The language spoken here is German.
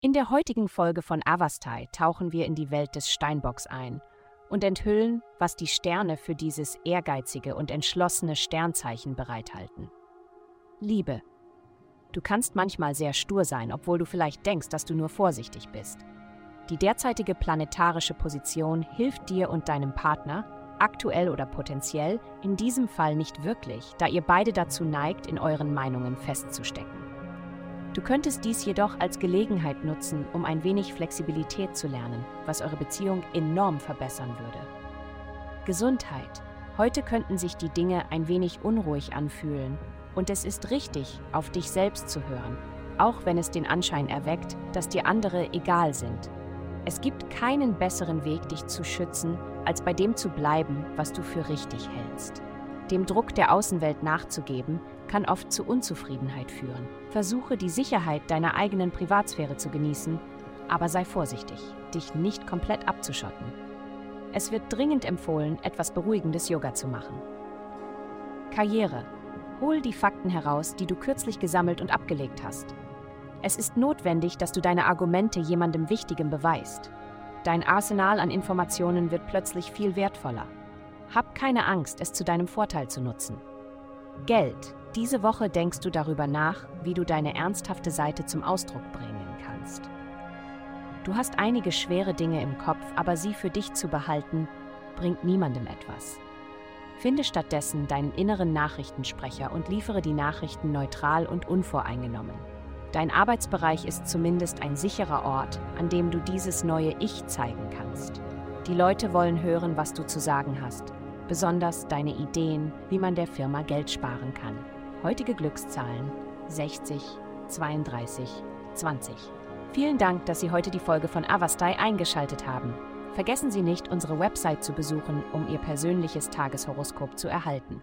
In der heutigen Folge von Avastai tauchen wir in die Welt des Steinbocks ein und enthüllen, was die Sterne für dieses ehrgeizige und entschlossene Sternzeichen bereithalten. Liebe. Du kannst manchmal sehr stur sein, obwohl du vielleicht denkst, dass du nur vorsichtig bist. Die derzeitige planetarische Position hilft dir und deinem Partner, aktuell oder potenziell, in diesem Fall nicht wirklich, da ihr beide dazu neigt, in euren Meinungen festzustecken. Du könntest dies jedoch als Gelegenheit nutzen, um ein wenig Flexibilität zu lernen, was eure Beziehung enorm verbessern würde. Gesundheit. Heute könnten sich die Dinge ein wenig unruhig anfühlen und es ist richtig, auf dich selbst zu hören, auch wenn es den Anschein erweckt, dass dir andere egal sind. Es gibt keinen besseren Weg, dich zu schützen, als bei dem zu bleiben, was du für richtig hältst. Dem Druck der Außenwelt nachzugeben, kann oft zu Unzufriedenheit führen. Versuche die Sicherheit deiner eigenen Privatsphäre zu genießen, aber sei vorsichtig, dich nicht komplett abzuschotten. Es wird dringend empfohlen, etwas beruhigendes Yoga zu machen. Karriere. Hol die Fakten heraus, die du kürzlich gesammelt und abgelegt hast. Es ist notwendig, dass du deine Argumente jemandem Wichtigem beweist. Dein Arsenal an Informationen wird plötzlich viel wertvoller. Hab keine Angst, es zu deinem Vorteil zu nutzen. Geld. Diese Woche denkst du darüber nach, wie du deine ernsthafte Seite zum Ausdruck bringen kannst. Du hast einige schwere Dinge im Kopf, aber sie für dich zu behalten, bringt niemandem etwas. Finde stattdessen deinen inneren Nachrichtensprecher und liefere die Nachrichten neutral und unvoreingenommen. Dein Arbeitsbereich ist zumindest ein sicherer Ort, an dem du dieses neue Ich zeigen kannst. Die Leute wollen hören, was du zu sagen hast, besonders deine Ideen, wie man der Firma Geld sparen kann. Heutige Glückszahlen 60, 32, 20. Vielen Dank, dass Sie heute die Folge von Avastai eingeschaltet haben. Vergessen Sie nicht, unsere Website zu besuchen, um Ihr persönliches Tageshoroskop zu erhalten.